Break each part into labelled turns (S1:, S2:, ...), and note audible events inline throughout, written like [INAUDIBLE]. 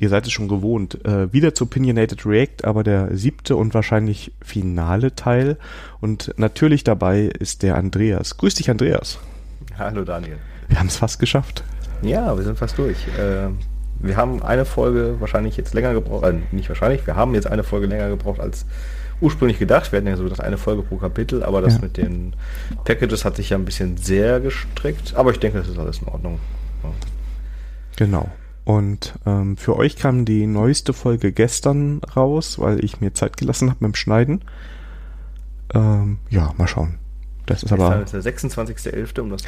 S1: ihr seid es schon gewohnt, äh, wieder zu Opinionated React, aber der siebte und wahrscheinlich finale Teil. Und natürlich dabei ist der Andreas. Grüß dich, Andreas.
S2: Hallo, Daniel.
S1: Wir haben es fast geschafft.
S2: Ja, wir sind fast durch. Äh, wir haben eine Folge wahrscheinlich jetzt länger gebraucht, äh, nicht wahrscheinlich, wir haben jetzt eine Folge länger gebraucht als ursprünglich gedacht. Wir hatten ja so gedacht, eine Folge pro Kapitel, aber das ja. mit den Packages hat sich ja ein bisschen sehr gestreckt. Aber ich denke, das ist alles in Ordnung. Ja.
S1: Genau. Und ähm, für euch kam die neueste Folge gestern raus, weil ich mir Zeit gelassen habe mit dem Schneiden. Ähm, ja, mal schauen. Das ist aber.
S2: Das ist der 26.11., um das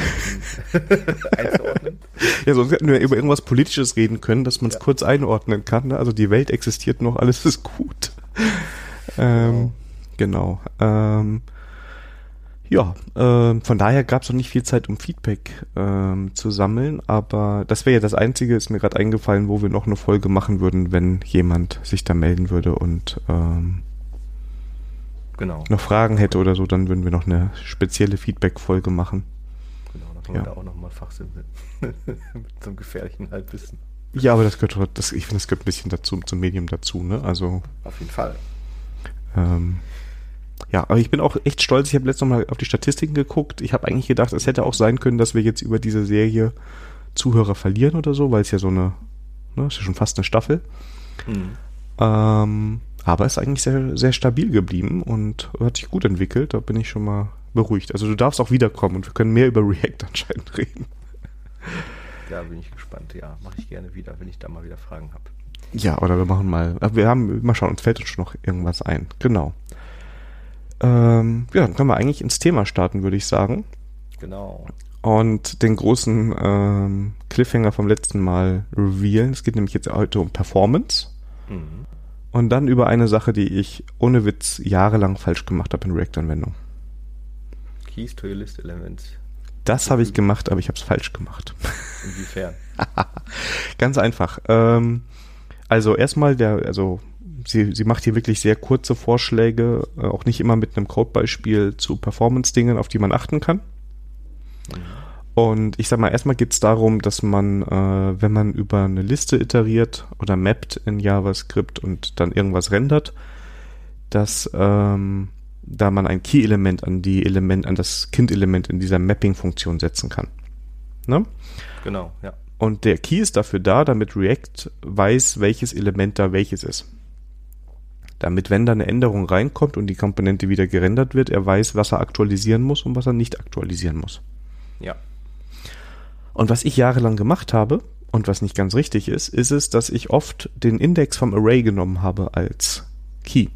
S2: [LAUGHS]
S1: einzuordnen. Ja, sonst hätten wir über irgendwas Politisches reden können, dass man es ja. kurz einordnen kann. Ne? Also die Welt existiert noch, alles ist gut. ähm, genau. genau. Ähm, ja, äh, von daher gab es noch nicht viel Zeit, um Feedback ähm, zu sammeln, aber das wäre ja das Einzige, ist mir gerade eingefallen, wo wir noch eine Folge machen würden, wenn jemand sich da melden würde und ähm, genau. noch Fragen hätte oder so, dann würden wir noch eine spezielle Feedback-Folge machen.
S2: Genau, dann können ja. wir da auch nochmal Fachsimpel [LAUGHS] mit so einem gefährlichen Halbwissen.
S1: Ja, aber das gehört, das, ich finde, das gehört ein bisschen dazu, zum Medium dazu, ne? Also.
S2: Auf jeden Fall.
S1: Ähm, ja, aber ich bin auch echt stolz. Ich habe letztes Mal auf die Statistiken geguckt. Ich habe eigentlich gedacht, es hätte auch sein können, dass wir jetzt über diese Serie Zuhörer verlieren oder so, weil es ja so eine, ne, ist ja schon fast eine Staffel. Mhm. Ähm, aber ist eigentlich sehr, sehr stabil geblieben und hat sich gut entwickelt. Da bin ich schon mal beruhigt. Also du darfst auch wiederkommen und wir können mehr über React [LAUGHS] anscheinend reden.
S2: Ja, bin ich gespannt. Ja, mache ich gerne wieder, wenn ich da mal wieder Fragen habe.
S1: Ja, oder wir machen mal, wir haben, mal schauen, uns fällt uns schon noch irgendwas ein. Genau. Ähm, ja, dann können wir eigentlich ins Thema starten, würde ich sagen.
S2: Genau.
S1: Und den großen ähm, Cliffhanger vom letzten Mal revealen. Es geht nämlich jetzt heute um Performance. Mhm. Und dann über eine Sache, die ich ohne Witz jahrelang falsch gemacht habe in React-Anwendung.
S2: Keys to your list elements.
S1: Das habe ich gemacht, aber ich habe es falsch gemacht.
S2: Inwiefern? [LAUGHS]
S1: Ganz einfach. Ähm, also erstmal der, also sie, sie macht hier wirklich sehr kurze Vorschläge, äh, auch nicht immer mit einem Codebeispiel zu Performance-Dingen, auf die man achten kann. Und ich sag mal, erstmal geht es darum, dass man, äh, wenn man über eine Liste iteriert oder mappt in JavaScript und dann irgendwas rendert, dass ähm, da man ein Key-Element an die Element, an das Kind-Element in dieser Mapping-Funktion setzen kann. Ne?
S2: Genau, ja.
S1: Und der Key ist dafür da, damit React weiß, welches Element da welches ist damit, wenn da eine Änderung reinkommt und die Komponente wieder gerendert wird, er weiß, was er aktualisieren muss und was er nicht aktualisieren muss.
S2: Ja.
S1: Und was ich jahrelang gemacht habe und was nicht ganz richtig ist, ist es, dass ich oft den Index vom Array genommen habe als Key.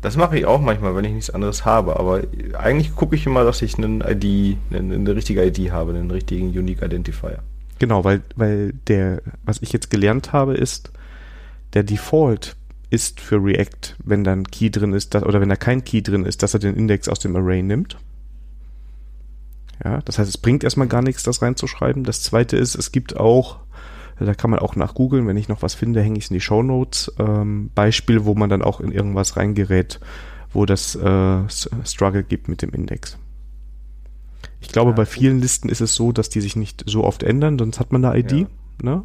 S2: Das mache ich auch manchmal, wenn ich nichts anderes habe, aber eigentlich gucke ich immer, dass ich einen ID, eine, eine richtige ID habe, einen richtigen Unique Identifier.
S1: Genau, weil, weil der, was ich jetzt gelernt habe, ist, der Default ist für React, wenn da ein Key drin ist, dass, oder wenn da kein Key drin ist, dass er den Index aus dem Array nimmt. Ja, das heißt, es bringt erstmal gar nichts, das reinzuschreiben. Das zweite ist, es gibt auch, da kann man auch nach googeln, wenn ich noch was finde, hänge ich es in die Show Notes, ähm, Beispiel, wo man dann auch in irgendwas reingerät, wo das äh, Struggle gibt mit dem Index. Ich glaube, ja, bei vielen Listen ist es so, dass die sich nicht so oft ändern, sonst hat man eine ID. Ja. Ne?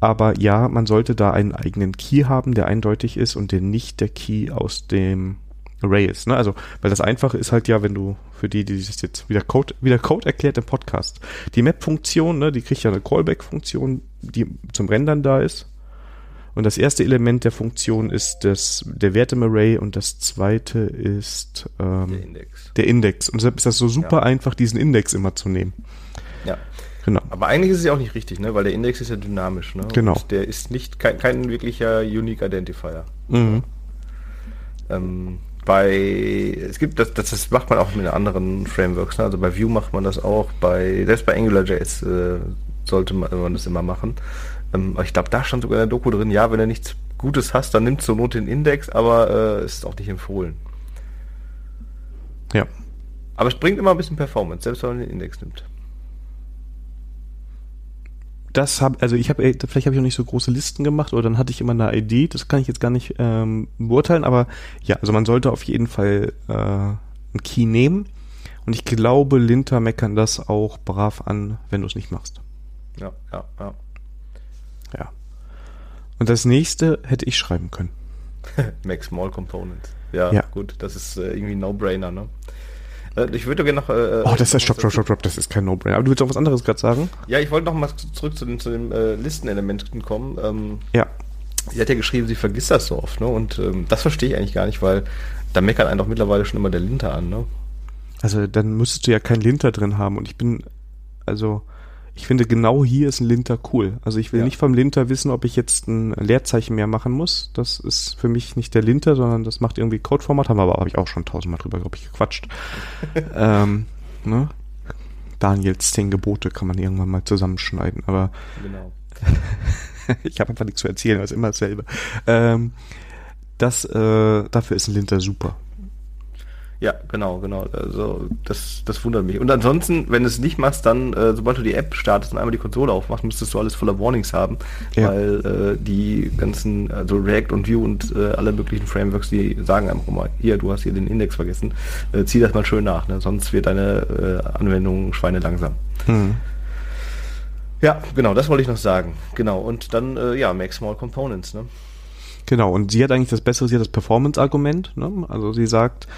S1: Aber ja, man sollte da einen eigenen Key haben, der eindeutig ist und der nicht der Key aus dem Array ist. Ne? Also, weil das Einfache ist halt ja, wenn du für die, die das jetzt wieder Code, wieder Code erklärt im Podcast. Die Map-Funktion, ne, die kriegt ja eine Callback-Funktion, die zum Rendern da ist. Und das erste Element der Funktion ist das, der Wert im Array und das zweite ist ähm, der Index. Der Index. Und deshalb ist das so super ja. einfach, diesen Index immer zu nehmen.
S2: Genau. Aber eigentlich ist es ja auch nicht richtig, ne? weil der Index ist ja dynamisch. Ne?
S1: Genau. Und
S2: der ist nicht kein, kein wirklicher Unique Identifier.
S1: Mhm.
S2: Ähm, bei es gibt das, das, das macht man auch mit anderen Frameworks. Ne? Also bei Vue macht man das auch. Bei selbst bei AngularJS äh, sollte man, man, das immer machen. Ähm, aber ich glaube, da stand sogar in der Doku drin, ja, wenn du nichts Gutes hast, dann nimm zur Not den Index, aber äh, ist auch nicht empfohlen.
S1: Ja.
S2: Aber es bringt immer ein bisschen Performance, selbst wenn man den Index nimmt.
S1: Das habe, also ich habe, vielleicht habe ich auch nicht so große Listen gemacht oder dann hatte ich immer eine Idee, das kann ich jetzt gar nicht ähm, beurteilen, aber ja, also man sollte auf jeden Fall äh, einen Key nehmen und ich glaube, Linter meckern das auch brav an, wenn du es nicht machst.
S2: Ja, ja, ja.
S1: Ja. Und das nächste hätte ich schreiben können. [LAUGHS]
S2: Make Small Components. Ja,
S1: Ja.
S2: gut, das ist äh, irgendwie ein No-Brainer, ne? Äh, ich würde gerne noch. Äh,
S1: Oh, das ist stopp, stopp, stopp, stopp, das ist kein No-Brainer. Aber du willst auch was anderes gerade sagen?
S2: Ja, ich wollte noch mal zurück zu den, zu den äh, Listenelementen kommen. Ähm,
S1: Ja.
S2: sie hat ja geschrieben, sie vergisst das so oft, ne? Und ähm, das verstehe ich eigentlich gar nicht, weil da meckert einen doch mittlerweile schon immer der Linter an, ne?
S1: Also dann müsstest du ja kein Linter drin haben und ich bin, also ich finde genau hier ist ein Linter cool. Also ich will
S2: Ja.
S1: nicht vom Linter wissen, ob ich jetzt ein Leerzeichen mehr machen muss. Das ist für mich nicht der Linter, sondern das macht irgendwie Codeformat. Haben wir aber habe ich auch schon tausendmal drüber, glaube ich, gequatscht. [LAUGHS] ähm, ne? Daniels zehn Gebote kann man irgendwann mal zusammenschneiden, aber
S2: Genau. [LAUGHS]
S1: ich habe einfach nichts zu erzählen, also immer dasselbe. Ähm, das, äh, dafür ist ein Linter super.
S2: Ja, genau, genau. Also das, das wundert mich. Und ansonsten, wenn du es nicht machst, dann, äh, sobald du die App startest und einmal die Konsole aufmachst, müsstest du alles voller Warnings haben,
S1: Ja.
S2: weil äh, die ganzen, also React und Vue und äh, alle möglichen Frameworks, die sagen einfach mal, hier, du hast hier den Index vergessen, äh, zieh das mal schön nach, ne? sonst wird deine äh, Anwendung schweinelangsam.
S1: Hm.
S2: Ja, genau, das wollte ich noch sagen. Genau, und dann, äh, ja, make small components, ne?
S1: Genau, und sie hat eigentlich das Bessere, sie hat das Performance-Argument. Ne? Also sie sagt,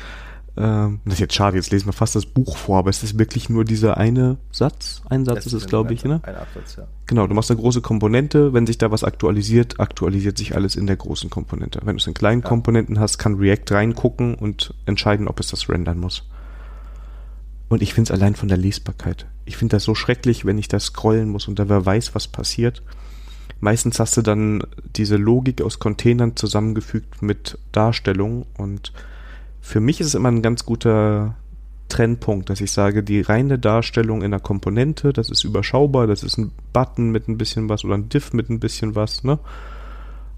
S1: ähm, das ist jetzt schade, jetzt lesen wir fast das Buch vor, aber es ist wirklich nur dieser eine Satz. Ein Satz ist es, glaube ich, ne?
S2: Ein Absatz, ja.
S1: Genau, du machst eine große Komponente, wenn sich da was aktualisiert, aktualisiert sich alles in der großen Komponente. Wenn du es in kleinen
S2: Ja.
S1: Komponenten hast, kann React reingucken und entscheiden, ob es das rendern muss. Und ich finde es allein von der Lesbarkeit. Ich finde das so schrecklich, wenn ich da scrollen muss und da wer weiß, was passiert. Meistens hast du dann diese Logik aus Containern zusammengefügt mit Darstellung und für mich ist es immer ein ganz guter Trennpunkt, dass ich sage, die reine Darstellung in der Komponente, das ist überschaubar, das ist ein Button mit ein bisschen was oder ein Diff mit ein bisschen was, ne?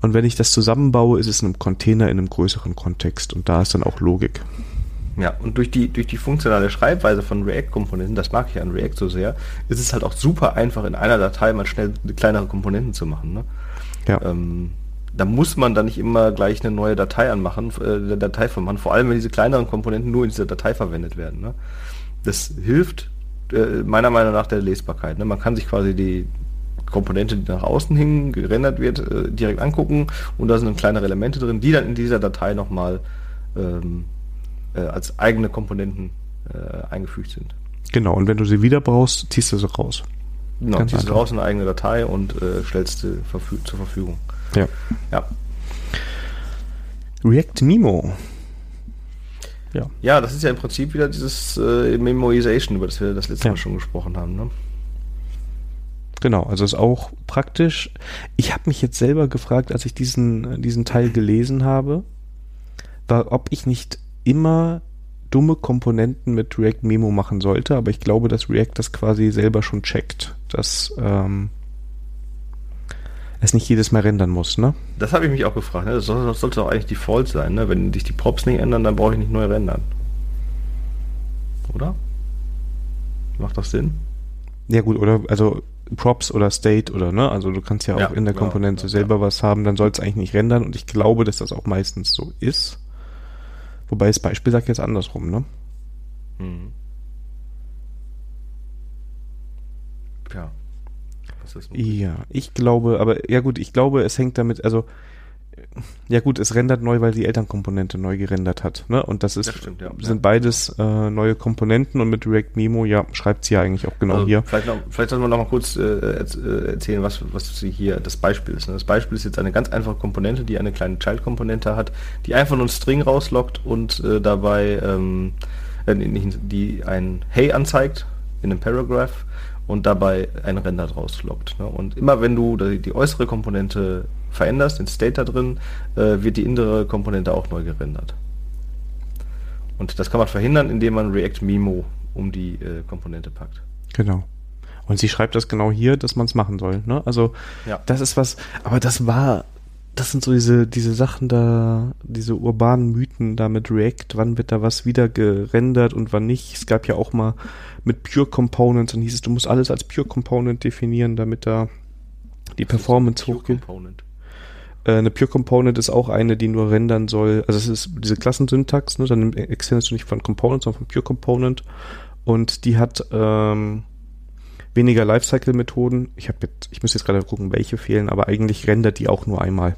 S1: Und wenn ich das zusammenbaue, ist es in einem Container in einem größeren Kontext und da ist dann auch Logik.
S2: Ja, und durch die, durch die funktionale Schreibweise von React-Komponenten, das mag ich an React so sehr, ist es halt auch super einfach, in einer Datei mal schnell kleinere Komponenten zu machen. Ne?
S1: Ja.
S2: Ähm, da muss man dann nicht immer gleich eine neue Datei anmachen, äh, Datei machen, vor allem wenn diese kleineren Komponenten nur in dieser Datei verwendet werden. Ne? Das hilft äh, meiner Meinung nach der Lesbarkeit. Ne? Man kann sich quasi die Komponente, die nach außen hin gerendert wird, äh, direkt angucken und da sind dann kleinere Elemente drin, die dann in dieser Datei nochmal ähm, äh, als eigene Komponenten äh, eingefügt sind.
S1: Genau, und wenn du sie wieder brauchst, ziehst du sie raus.
S2: Genau,
S1: Ganz
S2: ziehst du raus in eine eigene Datei und äh, stellst sie verfü zur Verfügung.
S1: Ja.
S2: Ja.
S1: React Mimo. Ja.
S2: ja, das ist ja im Prinzip wieder dieses äh, Memoization, über das wir das letzte
S1: Ja.
S2: Mal schon gesprochen haben. Ne?
S1: Genau, also ist auch praktisch. Ich habe mich jetzt selber gefragt, als ich diesen, diesen Teil gelesen habe, war, ob ich nicht immer dumme Komponenten mit React Memo machen sollte, aber ich glaube, dass React das quasi selber schon checkt, dass ähm, es nicht jedes Mal rendern muss, ne?
S2: Das habe ich mich auch gefragt. Ne? Das, soll, das sollte doch eigentlich Default sein. Ne? Wenn sich die Props nicht ändern, dann brauche ich nicht neu rendern. Oder? Macht das Sinn?
S1: Ja gut, oder also Props oder State oder ne, also du kannst ja auch
S2: Ja,
S1: in der
S2: genau,
S1: Komponente
S2: ja,
S1: selber was haben, dann soll es eigentlich nicht rendern und ich glaube, dass das auch meistens so ist. Wobei das Beispiel sagt jetzt andersrum, ne?
S2: Mhm. Ja. Ist nun?
S1: Ja, ich glaube, aber ja gut, ich glaube, es hängt damit, also ja gut, es rendert neu, weil die Elternkomponente neu gerendert hat, ne? Und das ist
S2: Das stimmt, ja.
S1: sind beides äh, neue Komponenten und mit React Memo, ja, schreibt sie ja eigentlich auch genau
S2: Also
S1: hier.
S2: Vielleicht, noch, vielleicht sollten wir noch mal kurz äh, äh, erzählen, was, was sie hier das Beispiel ist. ne? Das Beispiel ist jetzt eine ganz einfache Komponente, die eine kleine Child-Komponente hat, die einfach nur einen String rauslockt und äh, dabei ähm, äh, die ein Hey anzeigt in einem Paragraph und dabei ein Render draus lockt. Ne? Und immer wenn du die, die äußere Komponente veränderst, den State da drin, äh, wird die innere Komponente auch neu gerendert. Und das kann man verhindern, indem man React Memo um die äh, Komponente packt.
S1: Genau. Und sie schreibt das genau hier, dass man es machen soll, ne? Also
S2: Ja.
S1: das ist was, aber das war das sind so diese, diese Sachen da, diese urbanen Mythen da mit React, wann wird da was wieder gerendert und wann nicht. Es gab ja auch mal mit Pure Components, dann hieß es, du musst alles als Pure Component definieren, damit da die Performance hochgeht. Äh, eine Pure Component ist auch eine, die nur rendern soll. Also es ist diese Klassensyntax, ne? dann extendest du nicht von Component, sondern von Pure Component. Und die hat ähm, weniger Lifecycle-Methoden. Ich habe jetzt, ich muss jetzt gerade gucken, welche fehlen, aber eigentlich rendert die auch nur einmal.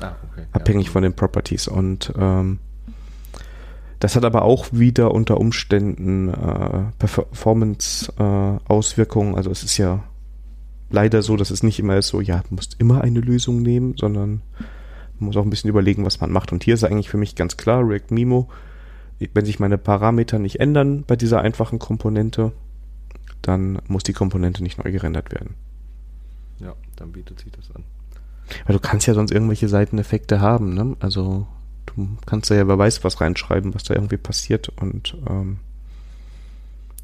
S1: Ah, okay. Abhängig ja. von den Properties. Und ähm, das hat aber auch wieder unter Umständen äh, Performance-Auswirkungen. Äh, also es ist ja leider so, dass es nicht immer ist so, ja, du musst immer eine Lösung nehmen, sondern man muss auch ein bisschen überlegen, was man macht. Und hier ist eigentlich für mich ganz klar, React Mimo, wenn sich meine Parameter nicht ändern bei dieser einfachen Komponente, dann muss die Komponente nicht neu gerendert werden.
S2: Ja, dann bietet sich das an.
S1: Weil du kannst ja sonst irgendwelche Seiteneffekte haben, ne? Also du kannst da ja wer weiß was reinschreiben, was da irgendwie passiert und ähm,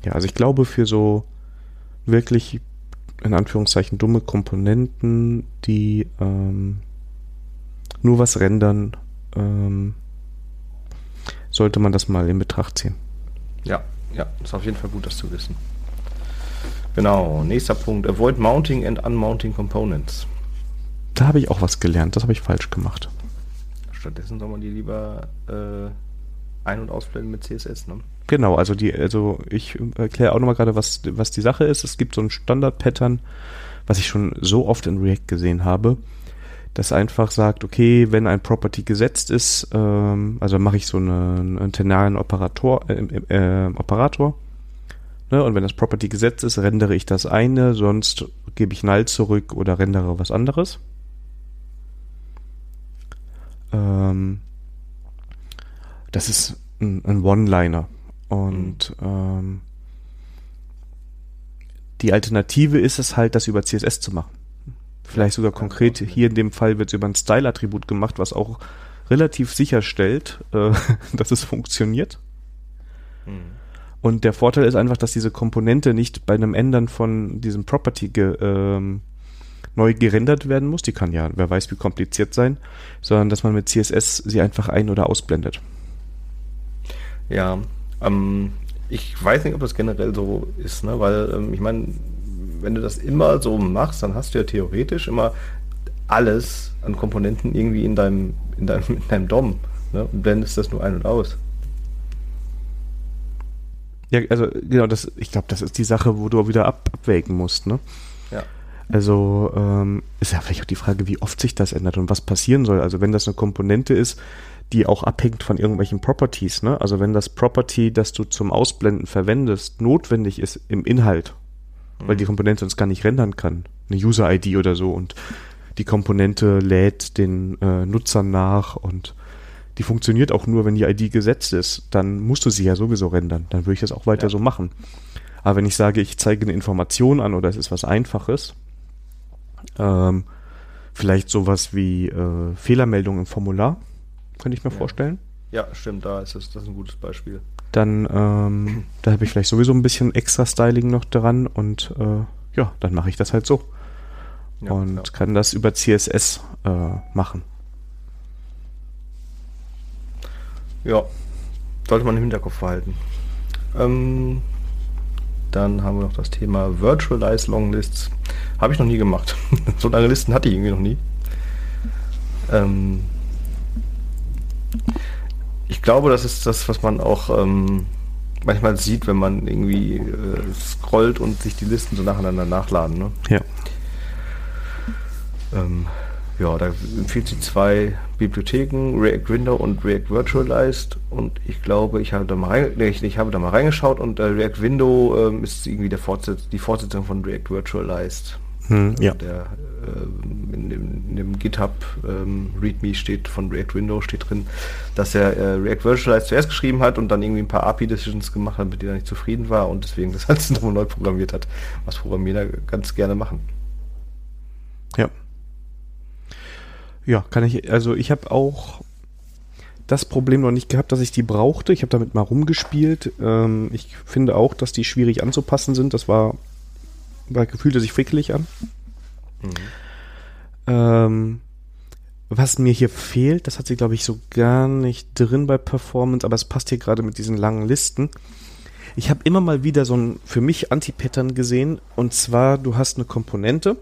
S1: ja, also ich glaube für so wirklich in Anführungszeichen dumme Komponenten, die ähm, nur was rendern, ähm, sollte man das mal in Betracht ziehen.
S2: Ja, ja, ist auf jeden Fall gut, das zu wissen. Genau, nächster Punkt. Avoid mounting and unmounting components.
S1: Da habe ich auch was gelernt, das habe ich falsch gemacht.
S2: Stattdessen soll man die lieber äh, ein- und ausblenden mit CSS, ne?
S1: Genau, also die, also ich erkläre auch nochmal gerade, was, was die Sache ist. Es gibt so ein Standard-Pattern, was ich schon so oft in React gesehen habe, das einfach sagt, okay, wenn ein Property gesetzt ist, ähm, also mache ich so einen, einen ternaren Operator, äh, äh, Operator Ne? Und wenn das Property gesetzt ist, rendere ich das eine, sonst gebe ich null zurück oder rendere was anderes. Ähm, das ist ein, ein One-Liner. Und mhm. ähm, die Alternative ist es halt, das über CSS zu machen. Vielleicht sogar konkret, hier in dem Fall wird es über ein Style-Attribut gemacht, was auch relativ sicherstellt, äh, [LAUGHS] dass es funktioniert. Mhm. Und der Vorteil ist einfach, dass diese Komponente nicht bei einem Ändern von diesem Property ge, ähm, neu gerendert werden muss. Die kann ja, wer weiß, wie kompliziert sein, sondern dass man mit CSS sie einfach ein- oder ausblendet.
S2: Ja, ähm, ich weiß nicht, ob das generell so ist, ne? weil ähm, ich meine, wenn du das immer so machst, dann hast du ja theoretisch immer alles an Komponenten irgendwie in deinem, in deinem, in deinem DOM ne? und blendest das nur ein und aus.
S1: Ja, also genau, das, ich glaube, das ist die Sache, wo du wieder ab, abwägen musst, ne?
S2: Ja.
S1: Also ähm, ist ja vielleicht auch die Frage, wie oft sich das ändert und was passieren soll. Also wenn das eine Komponente ist, die auch abhängt von irgendwelchen Properties, ne? Also wenn das Property, das du zum Ausblenden verwendest, notwendig ist im Inhalt, mhm. weil die Komponente sonst gar nicht rendern kann, eine User-ID oder so und die Komponente lädt den äh, Nutzern nach und die funktioniert auch nur, wenn die ID gesetzt ist. Dann musst du sie ja sowieso rendern. Dann würde ich das auch weiter ja. so machen. Aber wenn ich sage, ich zeige eine Information an oder es ist was Einfaches, ähm, vielleicht sowas wie äh, Fehlermeldung im Formular, könnte ich mir
S2: ja.
S1: vorstellen.
S2: Ja, stimmt, da ist das, das ist ein gutes Beispiel.
S1: Dann, ähm, da habe ich vielleicht sowieso ein bisschen extra Styling noch dran und äh, ja, dann mache ich das halt so. Ja, und ja. kann das über CSS äh, machen.
S2: Ja, sollte man im Hinterkopf behalten. Ähm, dann haben wir noch das Thema Virtualize Longlists. Habe ich noch nie gemacht. [LAUGHS] so lange Listen hatte ich irgendwie noch nie. Ähm, ich glaube, das ist das, was man auch ähm, manchmal sieht, wenn man irgendwie äh, scrollt und sich die Listen so nacheinander nachladen. Ne?
S1: Ja.
S2: Ähm, ja, da empfiehlt sie zwei Bibliotheken, React Window und React Virtualized und ich glaube, ich habe da mal, rein, nee, ich, ich, habe da mal reingeschaut und äh, React Window ähm, ist irgendwie der Fortsetz, die Fortsetzung von React Virtualized.
S1: Hm, ja.
S2: Der, äh, in, dem, in, dem, GitHub ähm, README steht von React Window steht drin, dass er äh, React Virtualized zuerst geschrieben hat und dann irgendwie ein paar API-Decisions gemacht hat, mit denen er nicht zufrieden war und deswegen das Ganze [LAUGHS] nochmal neu programmiert hat, was Programmierer ganz gerne machen.
S1: Ja. Ja, kann ich, also ich habe auch das Problem noch nicht gehabt, dass ich die brauchte. Ich habe damit mal rumgespielt. Ähm, ich finde auch, dass die schwierig anzupassen sind. Das war, war fühlte sich frickelig an. Mhm. Ähm, was mir hier fehlt, das hat sie, glaube ich, so gar nicht drin bei Performance, aber es passt hier gerade mit diesen langen Listen. Ich habe immer mal wieder so ein für mich Anti-Pattern gesehen, und zwar, du hast eine Komponente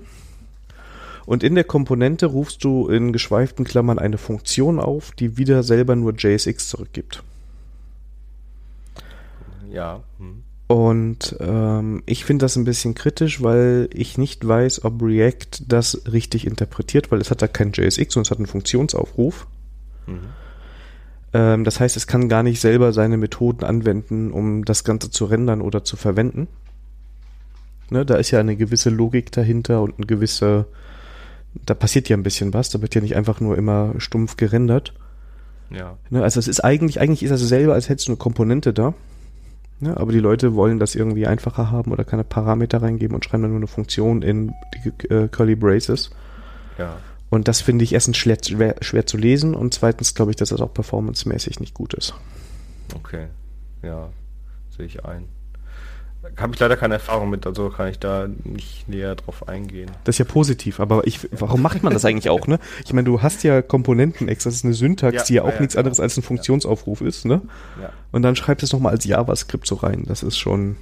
S1: und in der Komponente rufst du in geschweiften Klammern eine Funktion auf, die wieder selber nur JSX zurückgibt.
S2: Ja. Hm.
S1: Und ähm, ich finde das ein bisschen kritisch, weil ich nicht weiß, ob React das richtig interpretiert, weil es hat da kein JSX, sondern es hat einen Funktionsaufruf. Mhm. Ähm, das heißt, es kann gar nicht selber seine Methoden anwenden, um das Ganze zu rendern oder zu verwenden. Ne, da ist ja eine gewisse Logik dahinter und eine gewisse, da passiert ja ein bisschen was, da wird ja nicht einfach nur immer stumpf gerendert.
S2: Ja.
S1: Ne, also es ist eigentlich, eigentlich ist das selber, als hättest du eine Komponente da Ne? Aber die Leute wollen das irgendwie einfacher haben oder keine Parameter reingeben und schreiben dann nur eine Funktion in die äh, Curly Braces.
S2: Ja.
S1: Und das finde ich erstens schwer, schwer, schwer zu lesen und zweitens glaube ich, dass das auch performancemäßig nicht gut ist.
S2: Okay, ja, sehe ich ein. Habe ich leider keine Erfahrung mit, also kann ich da nicht näher drauf eingehen.
S1: Das ist ja positiv, aber ich, warum macht man das eigentlich auch, ne? Ich meine, du hast ja Komponenten-Ex, das ist eine Syntax, ja, die ja auch ja, nichts genau. anderes als ein Funktionsaufruf ist, ne?
S2: Ja.
S1: Und dann schreibst du es nochmal als JavaScript so rein. Das ist schon.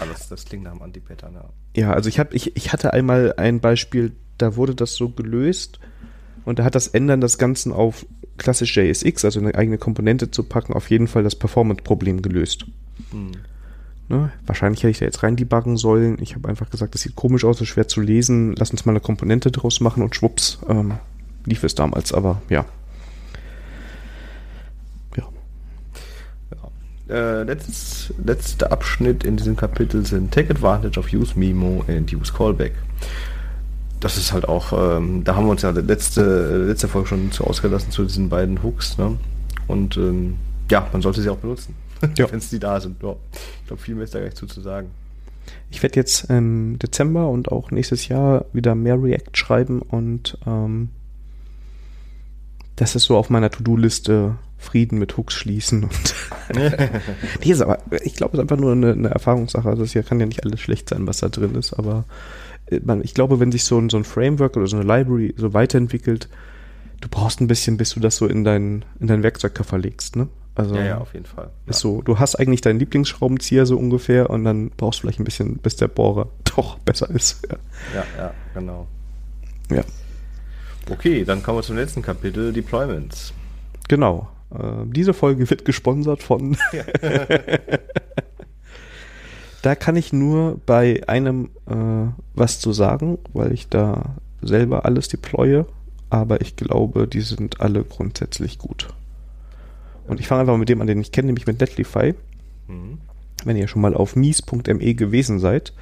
S2: Alles, das klingt nach einem Anti-Pattern, ja.
S1: Ja, also ich habe, ich, ich hatte einmal ein Beispiel, da wurde das so gelöst und da hat das Ändern des Ganzen auf klassisch JSX, also eine eigene Komponente zu packen, auf jeden Fall das Performance-Problem gelöst. Hm. Ne? Wahrscheinlich hätte ich da jetzt rein debuggen sollen. Ich habe einfach gesagt, das sieht komisch aus, ist schwer zu lesen. Lass uns mal eine Komponente draus machen und schwupps, ähm, lief es damals, aber ja.
S2: Ja. ja. Äh, letztes, letzter Abschnitt in diesem Kapitel sind Take Advantage of Use Memo and Use Callback. Das ist halt auch, ähm, da haben wir uns ja letzte, letzte Folge schon zu ausgelassen zu diesen beiden Hooks. Ne? Und ähm, ja, man sollte sie auch benutzen. [LAUGHS]
S1: ja.
S2: wenn es die da sind. Ja. Ich glaube, viel mehr ist da gar nicht zu, zu sagen.
S1: Ich werde jetzt im Dezember und auch nächstes Jahr wieder mehr React schreiben und ähm, das ist so auf meiner To-Do-Liste Frieden mit Hooks schließen und [LAUGHS] nee, ist aber, ich glaube, es ist einfach nur eine, eine Erfahrungssache. Also es hier kann ja nicht alles schlecht sein, was da drin ist, aber äh, man, ich glaube, wenn sich so ein, so ein Framework oder so eine Library so weiterentwickelt, du brauchst ein bisschen, bis du das so in dein, in dein Werkzeugkoffer legst, ne?
S2: Also ja, ja, auf jeden Fall.
S1: Ist so, du hast eigentlich deinen Lieblingsschraubenzieher so ungefähr und dann brauchst du vielleicht ein bisschen, bis der Bohrer [LAUGHS] doch besser ist.
S2: Ja, ja, ja genau.
S1: Ja.
S2: Okay, dann kommen wir zum letzten Kapitel, Deployments.
S1: Genau. Äh, diese Folge wird gesponsert von. [LAUGHS] da kann ich nur bei einem äh, was zu sagen, weil ich da selber alles deploye, aber ich glaube, die sind alle grundsätzlich gut. Und ich fange einfach mit dem an, den ich kenne, nämlich mit Netlify. Mhm. Wenn ihr schon mal auf mies.me gewesen seid.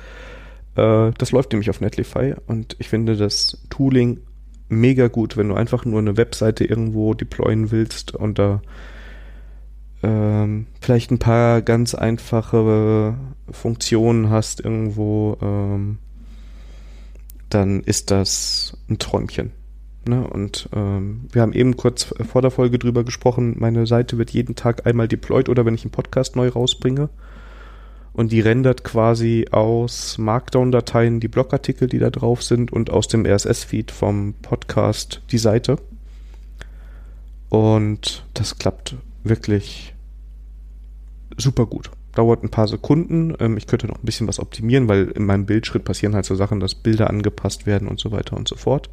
S1: Äh, das läuft nämlich auf Netlify und ich finde das Tooling mega gut, wenn du einfach nur eine Webseite irgendwo deployen willst und da ähm, vielleicht ein paar ganz einfache Funktionen hast irgendwo, ähm, dann ist das ein Träumchen. Ne? Und ähm, wir haben eben kurz vor der Folge drüber gesprochen, meine Seite wird jeden Tag einmal deployed oder wenn ich einen Podcast neu rausbringe. Und die rendert quasi aus Markdown-Dateien die Blogartikel, die da drauf sind, und aus dem RSS-Feed vom Podcast die Seite. Und das klappt wirklich super gut. Dauert ein paar Sekunden. Ähm, ich könnte noch ein bisschen was optimieren, weil in meinem Bildschritt passieren halt so Sachen, dass Bilder angepasst werden und so weiter und so fort.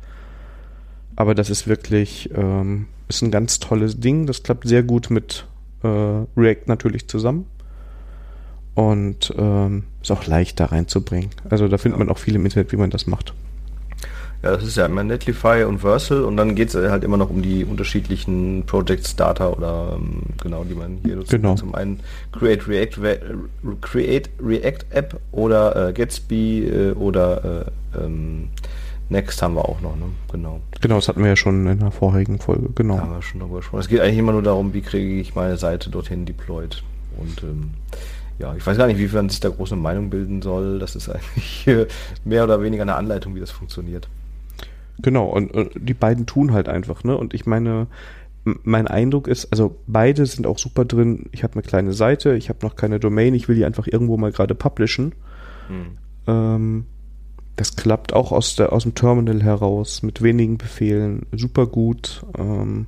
S1: Aber das ist wirklich, ähm, ist ein ganz tolles Ding. Das klappt sehr gut mit äh, React natürlich zusammen. Und ähm, ist auch leicht da reinzubringen. Also da findet ja. man auch viel im Internet, wie man das macht.
S2: Ja, das ist ja immer Netlify und Versal und dann geht es halt immer noch um die unterschiedlichen Project Starter oder ähm, genau, die man hier
S1: nutzt. Genau.
S2: Zum einen Create React, Create React App oder äh, Gatsby äh, oder äh, ähm, Next haben wir auch noch, ne? Genau.
S1: Genau, das hatten wir ja schon in der vorherigen Folge, genau. Da
S2: haben wir schon darüber gesprochen. Es geht eigentlich immer nur darum, wie kriege ich meine Seite dorthin deployed. Und ähm, ja, ich weiß gar nicht, wie man sich da große Meinung bilden soll. Das ist [LAUGHS] eigentlich mehr oder weniger eine Anleitung, wie das funktioniert.
S1: Genau, und, und die beiden tun halt einfach, ne? Und ich meine, mein Eindruck ist, also beide sind auch super drin. Ich habe eine kleine Seite, ich habe noch keine Domain, ich will die einfach irgendwo mal gerade publishen. Hm. Ähm, das klappt auch aus, der, aus dem Terminal heraus mit wenigen Befehlen super gut. Ähm,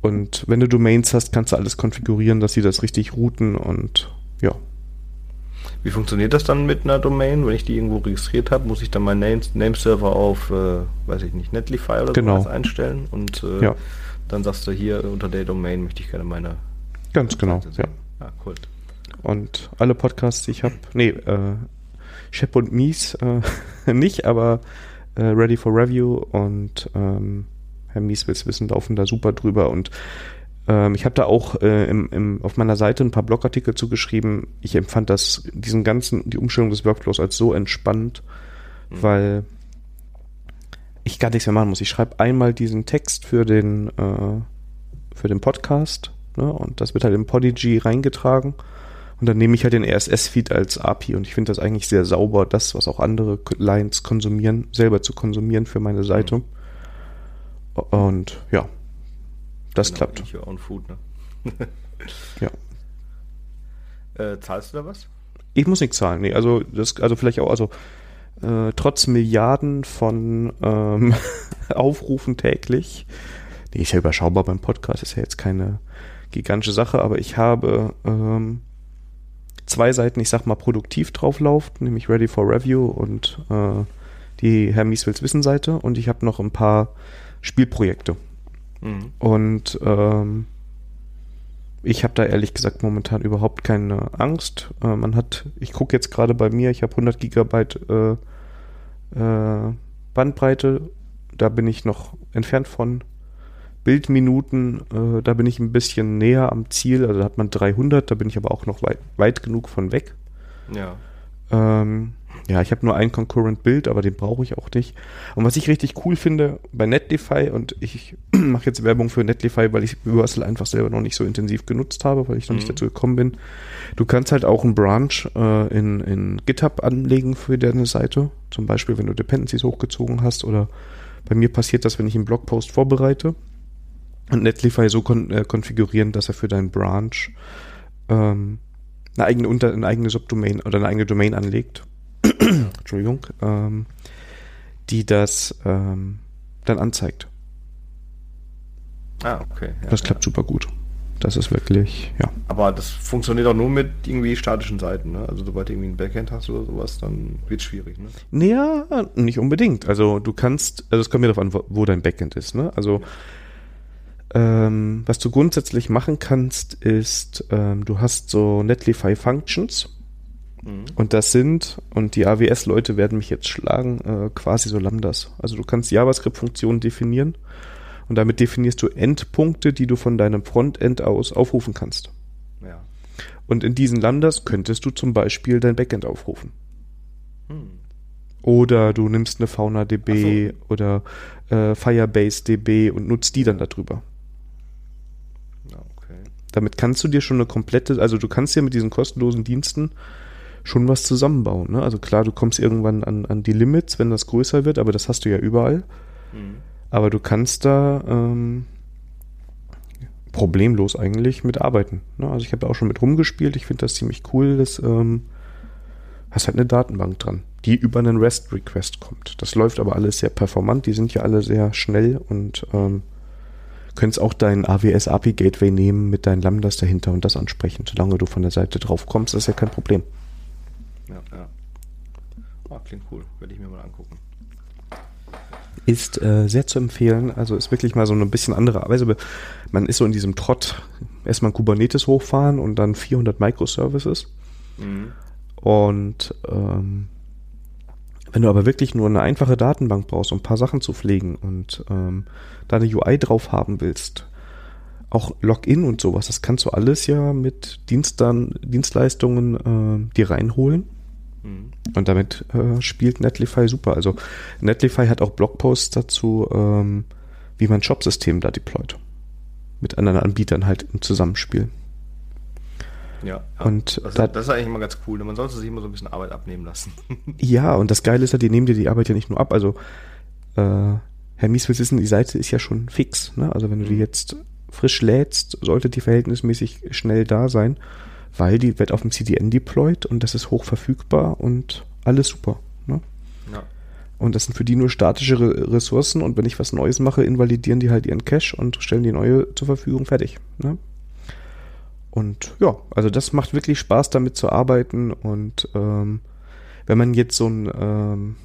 S1: und wenn du Domains hast, kannst du alles konfigurieren, dass sie das richtig routen und ja.
S2: Wie funktioniert das dann mit einer Domain? Wenn ich die irgendwo registriert habe, muss ich dann meinen Name, Nameserver auf, äh, weiß ich nicht, Netlify oder
S1: genau.
S2: sowas einstellen und äh, ja. dann sagst du hier unter der Domain möchte ich gerne meine.
S1: Ganz genau, ja.
S2: Ah, cool.
S1: Und alle Podcasts, die ich habe, nee, äh, Shep und Mies äh, [LAUGHS] nicht, aber äh, Ready for Review und ähm, Herr Mies will es wissen, laufen da super drüber und ähm, ich habe da auch äh, im, im, auf meiner Seite ein paar Blogartikel zugeschrieben. Ich empfand das, diesen ganzen, die Umstellung des Workflows als so entspannt, mhm. weil ich gar nichts mehr machen muss. Ich schreibe einmal diesen Text für den, äh, für den Podcast ne, und das wird halt im Podigy reingetragen und dann nehme ich halt den RSS-Feed als API und ich finde das eigentlich sehr sauber, das, was auch andere Lines konsumieren, selber zu konsumieren für meine Seite. Mhm. Und ja, das genau, klappt.
S2: Your own food, ne? [LAUGHS]
S1: ja.
S2: Äh, zahlst du da was?
S1: Ich muss nichts zahlen, nee, also das, also vielleicht auch, also äh, trotz Milliarden von ähm, [LAUGHS] Aufrufen täglich, nee, ist ja überschaubar beim Podcast, ist ja jetzt keine gigantische Sache, aber ich habe ähm, zwei Seiten, ich sag mal, produktiv drauflaufen, nämlich Ready for Review und äh, die Herr Mieswils Wissen Seite und ich habe noch ein paar Spielprojekte. Mhm. Und ähm, ich habe da ehrlich gesagt momentan überhaupt keine Angst. Äh, man hat, ich gucke jetzt gerade bei mir, ich habe 100 Gigabyte äh, äh, Bandbreite, da bin ich noch entfernt von. Bildminuten, äh, da bin ich ein bisschen näher am Ziel, also da hat man 300, da bin ich aber auch noch weit, weit genug von weg.
S2: Ja.
S1: Ähm, ja, ich habe nur ein Concurrent Bild, aber den brauche ich auch nicht. Und was ich richtig cool finde bei Netlify, und ich [CLEARS THROAT] mache jetzt Werbung für Netlify, weil ich Reversal einfach selber noch nicht so intensiv genutzt habe, weil ich noch mhm. nicht dazu gekommen bin. Du kannst halt auch einen Branch äh, in, in GitHub anlegen für deine Seite. Zum Beispiel, wenn du Dependencies hochgezogen hast oder bei mir passiert das, wenn ich einen Blogpost vorbereite und Netlify so kon äh, konfigurieren, dass er für deinen Branch ähm, eine eigene Unter eine eigene Subdomain oder eine eigene Domain anlegt. [CLEARS THROAT] Entschuldigung, ähm, die das ähm, dann anzeigt.
S2: Ah, okay.
S1: Ja, das klappt ja. super gut. Das ist wirklich, ja.
S2: Aber das funktioniert auch nur mit irgendwie statischen Seiten, ne? Also sobald du irgendwie ein Backend hast oder sowas, dann wird es schwierig, ne?
S1: Naja, nicht unbedingt. Also du kannst, also es kommt mir darauf an, wo, wo dein Backend ist, ne? Also ähm, was du grundsätzlich machen kannst, ist, ähm, du hast so Netlify Functions mhm. und das sind, und die AWS-Leute werden mich jetzt schlagen, äh, quasi so Lambdas. Also du kannst JavaScript-Funktionen definieren und damit definierst du Endpunkte, die du von deinem Frontend aus aufrufen kannst.
S2: Ja.
S1: Und in diesen Lambdas könntest du zum Beispiel dein Backend aufrufen. Hm. Oder du nimmst eine FaunaDB so. oder äh, Firebase DB und nutzt die dann darüber. Damit kannst du dir schon eine komplette, also du kannst dir mit diesen kostenlosen Diensten schon was zusammenbauen. Ne? Also klar, du kommst irgendwann an, an die Limits, wenn das größer wird, aber das hast du ja überall. Mhm. Aber du kannst da ähm, problemlos eigentlich mitarbeiten. Ne? Also ich habe auch schon mit rumgespielt, ich finde das ziemlich cool, dass ähm, hast halt eine Datenbank dran, die über einen REST-Request kommt. Das läuft aber alles sehr performant, die sind ja alle sehr schnell und ähm, könntest auch dein AWS API Gateway nehmen mit deinen Lambdas dahinter und das ansprechen. Solange du von der Seite drauf kommst, ist ja kein Problem.
S2: Ja, ja. Oh, klingt cool. Werde ich mir mal angucken.
S1: Ist äh, sehr zu empfehlen. Also ist wirklich mal so eine bisschen andere Weise. Man ist so in diesem Trott. Erstmal Kubernetes hochfahren und dann 400 Microservices. Mhm. Und ähm, wenn du aber wirklich nur eine einfache Datenbank brauchst, um ein paar Sachen zu pflegen und ähm, da eine UI drauf haben willst, auch Login und sowas, das kannst du alles ja mit Dienstern, Dienstleistungen äh, dir reinholen. Mhm. Und damit äh, spielt Netlify super. Also Netlify hat auch Blogposts dazu, ähm, wie man Shopsystem da deployt. Mit anderen Anbietern halt im Zusammenspiel.
S2: Ja,
S1: ja. Und
S2: das, da, das, ist eigentlich immer ganz cool. Man sollte sich immer so ein bisschen Arbeit abnehmen lassen. [LAUGHS]
S1: ja, und das Geile ist ja, die nehmen dir die Arbeit ja nicht nur ab. Also, äh, Herr Mies will wissen, die Seite ist ja schon fix. Ne? Also, wenn du die mhm. jetzt frisch lädst, sollte die verhältnismäßig schnell da sein, weil die wird auf dem CDN deployed und das ist hoch verfügbar und alles super. Ne? Und das sind für die nur statische Ressourcen und wenn ich was Neues mache, invalidieren die halt ihren Cache und stellen die neue zur Verfügung fertig. Ne? Und ja, also das macht wirklich Spaß, damit zu arbeiten. Und ähm, wenn man jetzt so ein ähm,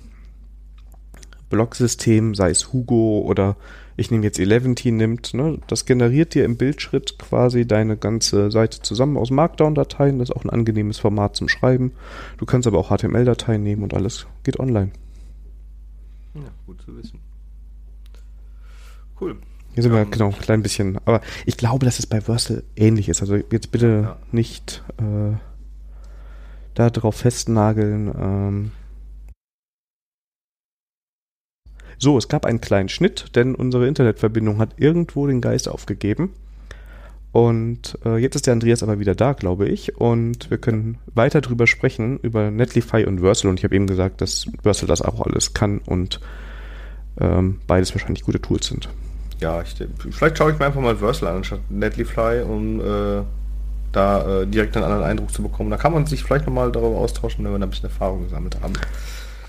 S1: Blocksystem, sei es Hugo oder ich nehme jetzt Eleventy nimmt, ne, das generiert dir im Bildschritt quasi deine ganze Seite zusammen aus Markdown-Dateien. Das ist auch ein angenehmes Format zum Schreiben. Du kannst aber auch HTML-Dateien nehmen und alles geht online.
S2: Ja, gut zu wissen. Cool.
S1: Hier sind wir genau ein klein bisschen, aber ich glaube, dass es bei Wurzel ähnlich ist. Also jetzt bitte ja. nicht äh, da drauf festnageln. Ähm. So, es gab einen kleinen Schnitt, denn unsere Internetverbindung hat irgendwo den Geist aufgegeben. Und äh, jetzt ist der Andreas aber wieder da, glaube ich. Und wir können weiter drüber sprechen, über Netlify und Wurzel. Und ich habe eben gesagt, dass Wurzel das auch alles kann und ähm, beides wahrscheinlich gute Tools sind
S2: ja, ich, vielleicht schaue ich mir einfach mal Versal an, anstatt Netlify, um äh, da äh, direkt einen anderen Eindruck zu bekommen. Da kann man sich vielleicht nochmal darüber austauschen, wenn wir ein bisschen Erfahrung gesammelt haben.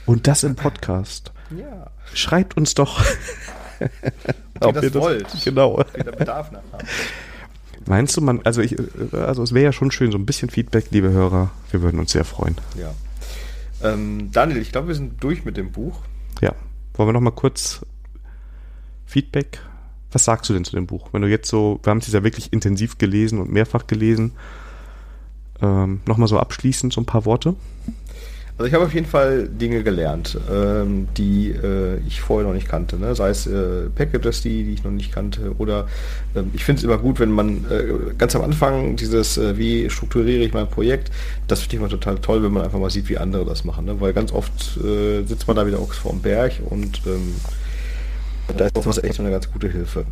S1: Und das im Podcast. Ja. Schreibt uns doch. [LAUGHS]
S2: ob ihr das wollt.
S1: Genau. Bedarf nach haben. Meinst du, man, also ich, also es wäre ja schon schön, so ein bisschen Feedback, liebe Hörer. Wir würden uns sehr freuen.
S2: Ja. Ähm, Daniel, ich glaube, wir sind durch mit dem Buch.
S1: Ja. Wollen wir noch mal kurz Feedback was sagst du denn zu dem Buch? Wenn du jetzt so, wir haben es ja wirklich intensiv gelesen und mehrfach gelesen. Ähm, Nochmal so abschließend so ein paar Worte.
S2: Also ich habe auf jeden Fall Dinge gelernt, ähm, die äh, ich vorher noch nicht kannte. Ne? Sei es äh, Packages, die, die ich noch nicht kannte. Oder ähm, ich finde es immer gut, wenn man äh, ganz am Anfang dieses, äh, wie strukturiere ich mein Projekt, das finde ich immer total toll, wenn man einfach mal sieht, wie andere das machen. Ne? Weil ganz oft äh, sitzt man da wieder auch vor dem Berg und ähm, da ist das echt eine ganz gute Hilfe.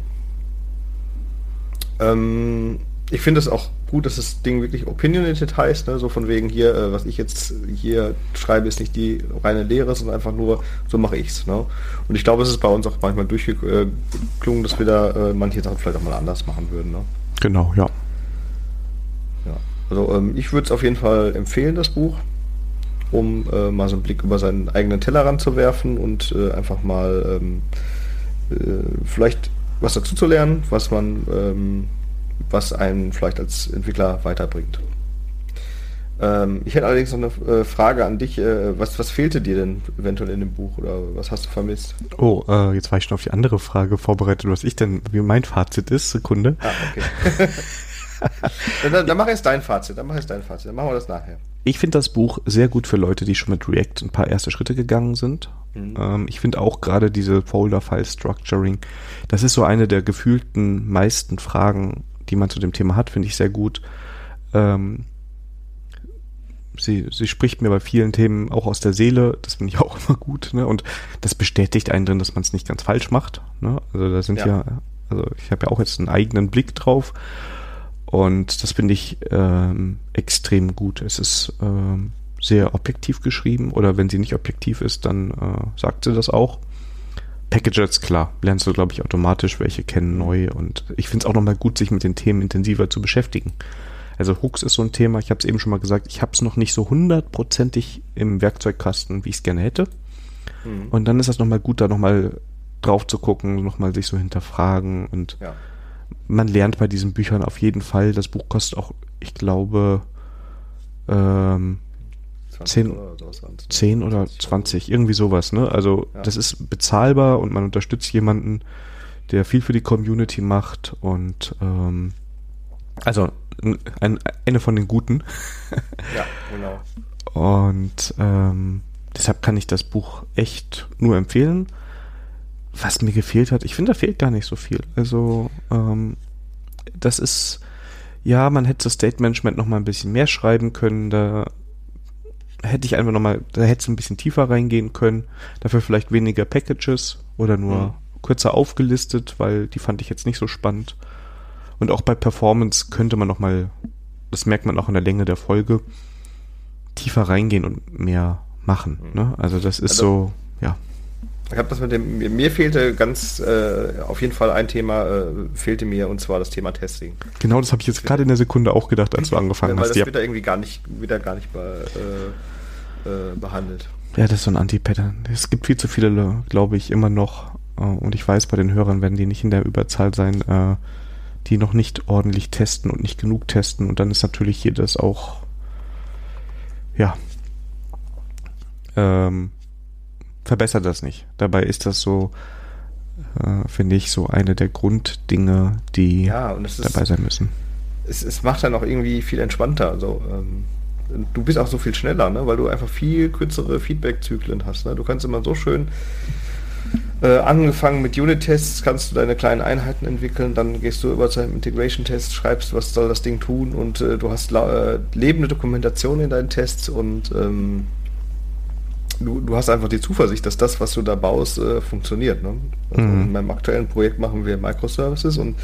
S2: Ähm, ich finde es auch gut, dass das Ding wirklich opinionated heißt, ne? so von wegen hier, äh, was ich jetzt hier schreibe, ist nicht die reine Lehre, sondern einfach nur, so mache ich's. Ne? Und ich glaube, es ist bei uns auch manchmal durchgeklungen, dass wir da äh, manche Sachen vielleicht auch mal anders machen würden. Ne?
S1: Genau, ja.
S2: Ja, also ähm, ich würde es auf jeden Fall empfehlen, das Buch, um äh, mal so einen Blick über seinen eigenen Tellerrand zu werfen und äh, einfach mal ähm, äh, vielleicht was dazu zu lernen, was man, ähm, was einen vielleicht als Entwickler weiterbringt. Ähm, ich hätte allerdings noch eine äh, Frage an dich. Äh, was, was fehlte dir denn eventuell in dem Buch oder was hast du vermisst?
S1: Oh, äh, jetzt war ich schon auf die andere Frage vorbereitet, was ich denn, wie mein Fazit ist. Sekunde. Ah, okay. [LAUGHS]
S2: dann, dann mach erst dein Fazit, dann mach erst dein Fazit, dann machen wir das nachher.
S1: Ich finde das Buch sehr gut für Leute, die schon mit React ein paar erste Schritte gegangen sind. Mhm. Ähm, ich finde auch gerade diese Folder-File-Structuring, das ist so eine der gefühlten meisten Fragen, die man zu dem Thema hat, finde ich sehr gut. Ähm, sie, sie spricht mir bei vielen Themen auch aus der Seele, das finde ich auch [LAUGHS] immer gut, ne? Und das bestätigt einen drin, dass man es nicht ganz falsch macht. Ne? Also da sind ja, ja also ich habe ja auch jetzt einen eigenen Blick drauf und das finde ich ähm, extrem gut. Es ist ähm, sehr objektiv geschrieben oder wenn sie nicht objektiv ist, dann äh, sagt sie das auch. Packages, klar, lernst du, glaube ich, automatisch welche kennen neu und ich finde es auch nochmal gut, sich mit den Themen intensiver zu beschäftigen. Also Hooks ist so ein Thema, ich habe es eben schon mal gesagt, ich habe es noch nicht so hundertprozentig im Werkzeugkasten, wie ich es gerne hätte. Mhm. Und dann ist das nochmal gut, da nochmal drauf zu gucken, nochmal sich so hinterfragen und ja man lernt bei diesen Büchern auf jeden Fall. Das Buch kostet auch, ich glaube, ähm, 10 oder, 10 oder 20, irgendwie sowas. Ne? Also ja. das ist bezahlbar und man unterstützt jemanden, der viel für die Community macht und ähm, also ein, eine von den Guten. [LAUGHS]
S2: ja, genau.
S1: Und ähm, deshalb kann ich das Buch echt nur empfehlen was mir gefehlt hat, ich finde, da fehlt gar nicht so viel. Also, ähm, das ist, ja, man hätte das State Management noch mal ein bisschen mehr schreiben können, da hätte ich einfach noch mal, da hätte es ein bisschen tiefer reingehen können, dafür vielleicht weniger Packages oder nur mhm. kürzer aufgelistet, weil die fand ich jetzt nicht so spannend. Und auch bei Performance könnte man noch mal, das merkt man auch in der Länge der Folge, tiefer reingehen und mehr machen. Mhm. Ne? Also das ist also, so, ja.
S2: Ich habe das mit dem, mir fehlte ganz äh, auf jeden Fall ein Thema, äh, fehlte mir und zwar das Thema Testing.
S1: Genau, das habe ich jetzt gerade in der Sekunde auch gedacht, als du angefangen
S2: ja,
S1: weil
S2: hast. Weil das ja. wird da irgendwie gar nicht, wieder gar nicht be, äh, äh, behandelt.
S1: Ja, das ist so ein Anti-Pattern. Es gibt viel zu viele, glaube ich, immer noch. Äh, und ich weiß, bei den Hörern werden die nicht in der Überzahl sein, äh, die noch nicht ordentlich testen und nicht genug testen. Und dann ist natürlich hier das auch, ja, ähm, verbessert das nicht. Dabei ist das so, äh, finde ich, so eine der Grunddinge, die
S2: ja, dabei sein müssen. Es, es macht dann auch irgendwie viel entspannter. Also, ähm, du bist auch so viel schneller, ne? weil du einfach viel kürzere Feedback-Zyklen hast. Ne? Du kannst immer so schön äh, angefangen mit Unit-Tests, kannst du deine kleinen Einheiten entwickeln, dann gehst du über zu einem Integration-Test, schreibst, was soll das Ding tun und äh, du hast äh, lebende Dokumentation in deinen Tests und ähm, du, du hast einfach die Zuversicht, dass das, was du da baust, äh, funktioniert. Ne? Also mhm. In meinem aktuellen Projekt machen wir Microservices und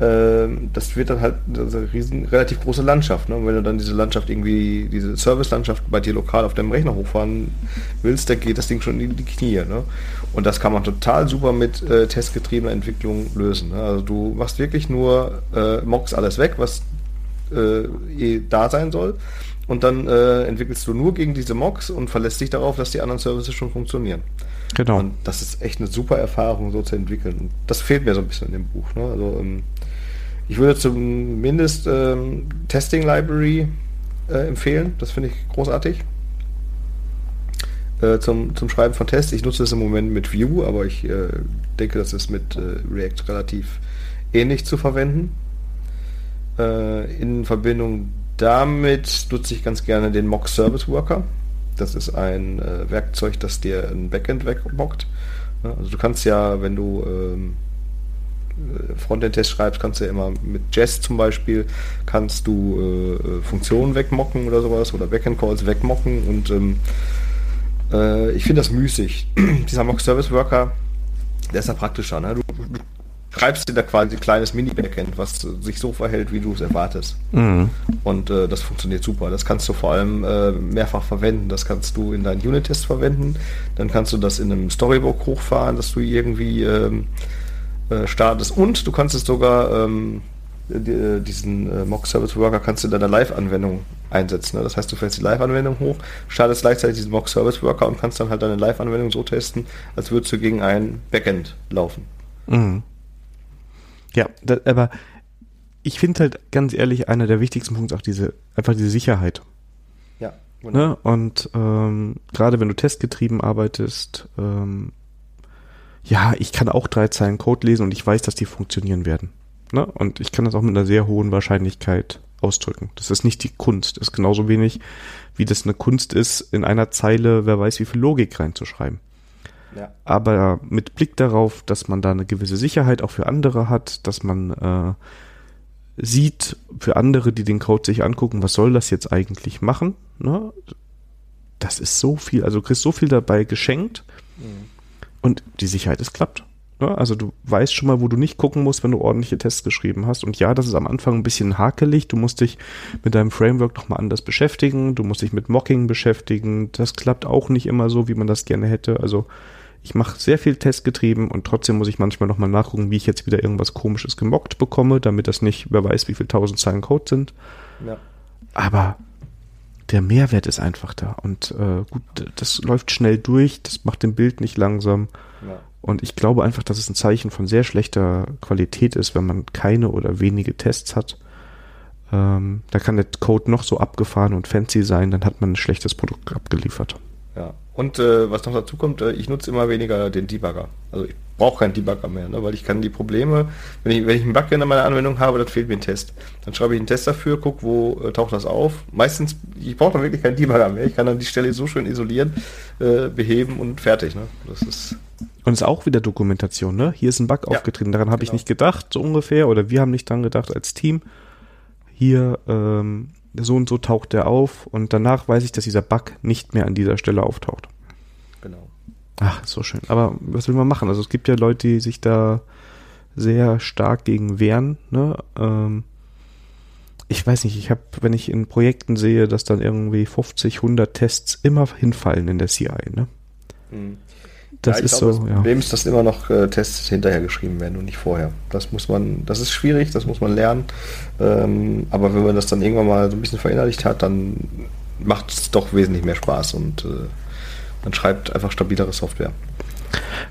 S2: äh, das wird dann halt eine riesen, relativ große Landschaft. Ne? Und wenn du dann diese Landschaft irgendwie, diese Service-Landschaft bei dir lokal auf deinem Rechner hochfahren willst, dann geht das Ding schon in die Knie. Ne? Und das kann man total super mit äh, testgetriebener Entwicklung lösen. Ne? Also du machst wirklich nur äh, Mocks alles weg, was äh, eh da sein soll und dann äh, entwickelst du nur gegen diese Mocks und verlässt dich darauf, dass die anderen Services schon funktionieren. Genau. Und das ist echt eine super Erfahrung, so zu entwickeln. Und das fehlt mir so ein bisschen in dem Buch. Ne? Also ähm, ich würde zumindest ähm, Testing Library äh, empfehlen. Das finde ich großartig. Äh, zum, zum Schreiben von Tests. Ich nutze es im Moment mit Vue, aber ich äh, denke, das ist mit äh, React relativ ähnlich zu verwenden. Äh, in Verbindung damit nutze ich ganz gerne den Mock Service Worker. Das ist ein äh, Werkzeug, das dir ein Backend wegmockt. Ja, also du kannst ja, wenn du ähm, äh, Frontend-Test schreibst, kannst du ja immer mit Jest zum Beispiel, kannst du äh, äh, Funktionen wegmocken oder sowas oder Backend-Calls wegmocken und ähm, äh, ich finde das müßig. [CLEARS THROAT] Dieser Mock Service Worker, der ist ja praktischer. Ne? Du, du schreibst dir da quasi ein kleines Mini-Backend, was sich so verhält, wie du es erwartest. Mhm. Und äh, das funktioniert super. Das kannst du vor allem äh, mehrfach verwenden. Das kannst du in deinen Unit-Test verwenden. Dann kannst du das in einem Storybook hochfahren, dass du irgendwie ähm, äh, startest. Und du kannst es sogar ähm, die, äh, diesen äh, Mock Service Worker kannst du in deiner Live-Anwendung einsetzen. Ne? Das heißt, du fährst die Live-Anwendung hoch, startest gleichzeitig diesen Mock Service Worker und kannst dann halt deine Live-Anwendung so testen, als würdest du gegen ein Backend laufen. Mhm.
S1: Ja, das, aber ich finde halt ganz ehrlich, einer der wichtigsten Punkte auch diese, einfach diese Sicherheit. Ja. Ne? Und ähm, gerade wenn du testgetrieben arbeitest, ähm, ja, ich kann auch drei Zeilen Code lesen und ich weiß, dass die funktionieren werden. Ne? Und ich kann das auch mit einer sehr hohen Wahrscheinlichkeit ausdrücken. Das ist nicht die Kunst. Das ist genauso wenig, wie das eine Kunst ist, in einer Zeile, wer weiß, wie viel Logik reinzuschreiben. Ja. Aber mit Blick darauf, dass man da eine gewisse Sicherheit auch für andere hat, dass man äh, sieht für andere, die den Code sich angucken, was soll das jetzt eigentlich machen? Ne? Das ist so viel, also du kriegst so viel dabei geschenkt mhm. und die Sicherheit ist klappt. Ne? Also du weißt schon mal, wo du nicht gucken musst, wenn du ordentliche Tests geschrieben hast. Und ja, das ist am Anfang ein bisschen hakelig. Du musst dich mit deinem Framework nochmal anders beschäftigen. Du musst dich mit Mocking beschäftigen. Das klappt auch nicht immer so, wie man das gerne hätte. Also ich mache sehr viel testgetrieben und trotzdem muss ich manchmal nochmal nachgucken, wie ich jetzt wieder irgendwas komisches gemockt bekomme, damit das nicht, wer weiß, wie viel tausend Zeilen Code sind. Ja. Aber der Mehrwert ist einfach da. Und äh, gut, das läuft schnell durch, das macht dem Bild nicht langsam. Ja. Und ich glaube einfach, dass es ein Zeichen von sehr schlechter Qualität ist, wenn man keine oder wenige Tests hat. Ähm, da kann der Code noch so abgefahren und fancy sein, dann hat man ein schlechtes Produkt abgeliefert.
S2: Ja. Und äh, was noch dazu kommt, äh, ich nutze immer weniger den Debugger. Also ich brauche keinen Debugger mehr, ne, weil ich kann die Probleme, wenn ich, wenn ich einen Bug in meiner Anwendung habe, dann fehlt mir ein Test. Dann schreibe ich einen Test dafür, gucke, wo äh, taucht das auf. Meistens, ich brauche dann wirklich keinen Debugger mehr. Ich kann dann die Stelle so schön isolieren, äh, beheben und fertig. Ne? Das ist
S1: und es ist auch wieder Dokumentation, ne? Hier ist ein Bug ja, aufgetreten, daran habe genau. ich nicht gedacht, so ungefähr, oder wir haben nicht dran gedacht als Team. Hier ähm, so und so taucht der auf und danach weiß ich, dass dieser Bug nicht mehr an dieser Stelle auftaucht. Genau. Ach, so schön. Aber was will man machen? Also es gibt ja Leute, die sich da sehr stark gegen wehren. Ne? Ähm, ich weiß nicht, ich habe, wenn ich in Projekten sehe, dass dann irgendwie 50, 100 Tests immer hinfallen in der CI. Ne? Mhm.
S2: Das ja, ist glaube, so. Das Problem ja. ist, dass immer noch äh, Tests hinterher geschrieben werden und nicht vorher. Das muss man, das ist schwierig, das muss man lernen. Ähm, aber wenn man das dann irgendwann mal so ein bisschen verinnerlicht hat, dann macht es doch wesentlich mehr Spaß und äh, Dann schreibt einfach stabilere Software.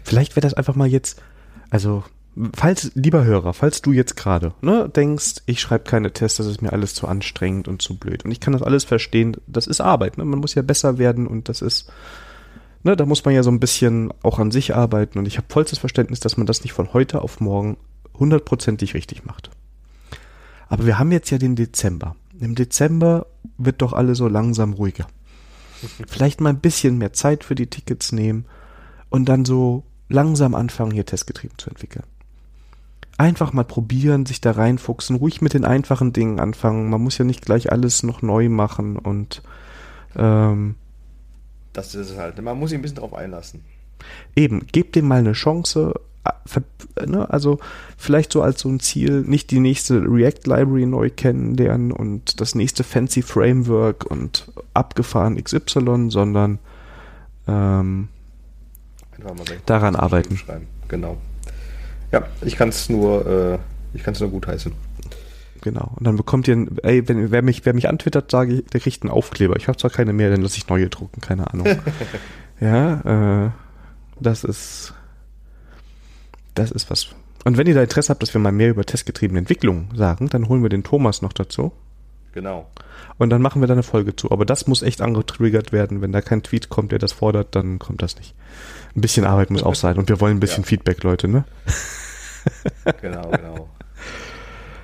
S1: Vielleicht wäre das einfach mal jetzt, also falls, lieber Hörer, falls du jetzt gerade ne, denkst, ich schreibe keine Tests, das ist mir alles zu anstrengend und zu blöd. Und ich kann das alles verstehen, das ist Arbeit, ne? Man muss ja besser werden und das ist, ne, da muss man ja so ein bisschen auch an sich arbeiten. Und ich habe vollstes Verständnis, dass man das nicht von heute auf morgen hundertprozentig richtig macht. Aber wir haben jetzt ja den Dezember. Im Dezember wird doch alle so langsam ruhiger. Vielleicht mal ein bisschen mehr Zeit für die Tickets nehmen und dann so langsam anfangen, hier testgetrieben zu entwickeln. Einfach mal probieren, sich da reinfuchsen, ruhig mit den einfachen Dingen anfangen. Man muss ja nicht gleich alles noch neu machen und ähm,
S2: das ist es halt. Man muss sich ein bisschen drauf einlassen.
S1: Eben, gebt dem mal eine Chance, ne, also vielleicht so als so ein Ziel, nicht die nächste React Library neu kennenlernen und das nächste fancy Framework und abgefahren XY, sondern ähm, daran arbeiten.
S2: Genau. Ja, ich kann es nur, äh, ich kann es nur gut heißen.
S1: Genau. Und dann bekommt ihr, ey, wenn, wer mich, wer mich antwittert, sage ich, der kriegt einen Aufkleber. Ich habe zwar keine mehr, dann lasse ich neue drucken, keine Ahnung. [LAUGHS] ja, äh, das ist, das ist was. Und wenn ihr da Interesse habt, dass wir mal mehr über testgetriebene Entwicklung sagen, dann holen wir den Thomas noch dazu.
S2: Genau.
S1: Und dann machen wir da eine Folge zu. Aber das muss echt angetriggert werden. Wenn da kein Tweet kommt, der das fordert, dann kommt das nicht. Ein bisschen Arbeit muss [LAUGHS] auch sein. Und wir wollen ein bisschen ja. Feedback, Leute, ne? [LAUGHS]
S2: Genau, genau.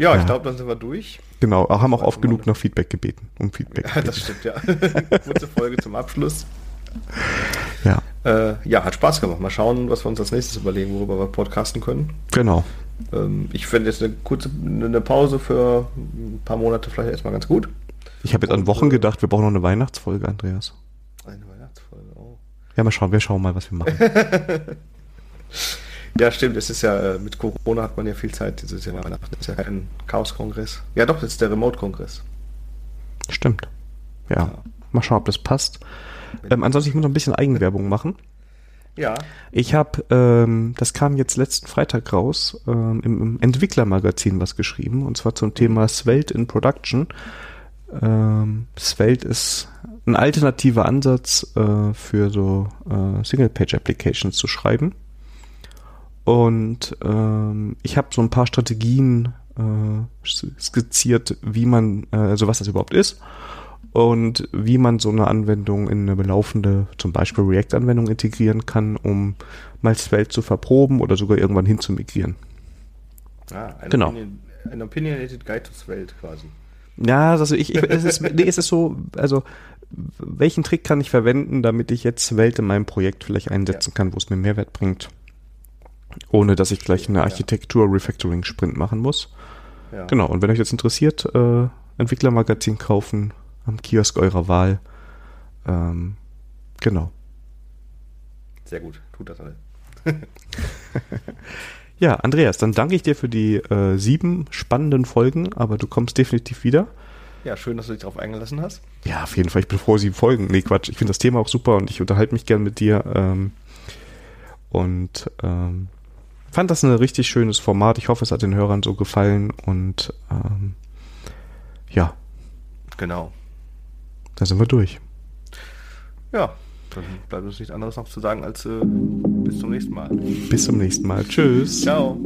S2: Ja, ich glaube, dann sind wir durch.
S1: Genau, auch haben auch oft genug noch Feedback gebeten. Um Feedback.
S2: Ja, das stimmt, ja. [LAUGHS] Kurze Folge zum Abschluss.
S1: Ja.
S2: Äh, ja, hat Spaß gemacht. Mal schauen, was wir uns als nächstes überlegen, worüber wir podcasten können.
S1: Genau.
S2: Ähm, ich finde jetzt eine kurze eine Pause für ein paar Monate vielleicht erstmal ganz gut.
S1: Ich habe jetzt an Wochen äh, gedacht, wir brauchen noch eine Weihnachtsfolge, Andreas.
S2: Eine Weihnachtsfolge, oh.
S1: Ja, mal schauen, wir schauen mal, was wir machen. [LAUGHS]
S2: ja, stimmt, es ist ja, äh, mit Corona hat man ja viel Zeit, dieses Jahr Weihnachten. Das ist ja kein Chaos-Kongress. Ja doch, das ist der Remote-Kongress.
S1: Stimmt. Ja. ja. Mal schauen, ob das passt. Ähm, ansonsten, ich muss noch ein bisschen Eigenwerbung machen.
S2: Ja.
S1: Ich habe, ähm, das kam jetzt letzten Freitag raus, ähm, im, im Entwicklermagazin was geschrieben, und zwar zum Thema Svelte in Production. Ähm, Svelte ist ein alternativer Ansatz äh, für so äh, Single-Page-Applications zu schreiben. Und ähm, ich habe so ein paar Strategien äh, skizziert, wie man, äh, also was das überhaupt ist und wie man so eine Anwendung in eine laufende, zum Beispiel React-Anwendung integrieren kann, um mal Svelte zu verproben oder sogar irgendwann hin zu migrieren.
S2: Ah, ein genau. Opinion, ein Opinionated Guide to Svelte quasi.
S1: Ja, also ich, ich es ist, nee, es ist so, also welchen Trick kann ich verwenden, damit ich jetzt Svelte in meinem Projekt vielleicht einsetzen ja. kann, wo es mir Mehrwert bringt, ohne dass ich gleich eine Architektur-Refactoring-Sprint machen muss. Ja. Genau, und wenn euch das interessiert, äh, Entwicklermagazin kaufen, am Kiosk eurer Wahl. Ähm, genau.
S2: Sehr gut, tut das alle. [LAUGHS]
S1: ja, Andreas, dann danke ich dir für die äh, sieben spannenden Folgen, aber du kommst definitiv wieder.
S2: Ja, schön, dass du dich darauf eingelassen hast.
S1: Ja, auf jeden Fall. Ich bin froh, sieben Folgen. Nee, Quatsch. Ich finde das Thema auch super und ich unterhalte mich gern mit dir. Ähm, und ähm, fand das ein richtig schönes Format. Ich hoffe, es hat den Hörern so gefallen und ähm, ja.
S2: Genau.
S1: Da sind wir durch.
S2: Ja, dann bleibt uns nichts anderes noch zu sagen als äh, bis zum nächsten Mal.
S1: Bis zum nächsten Mal. Tschüss.
S2: Ciao.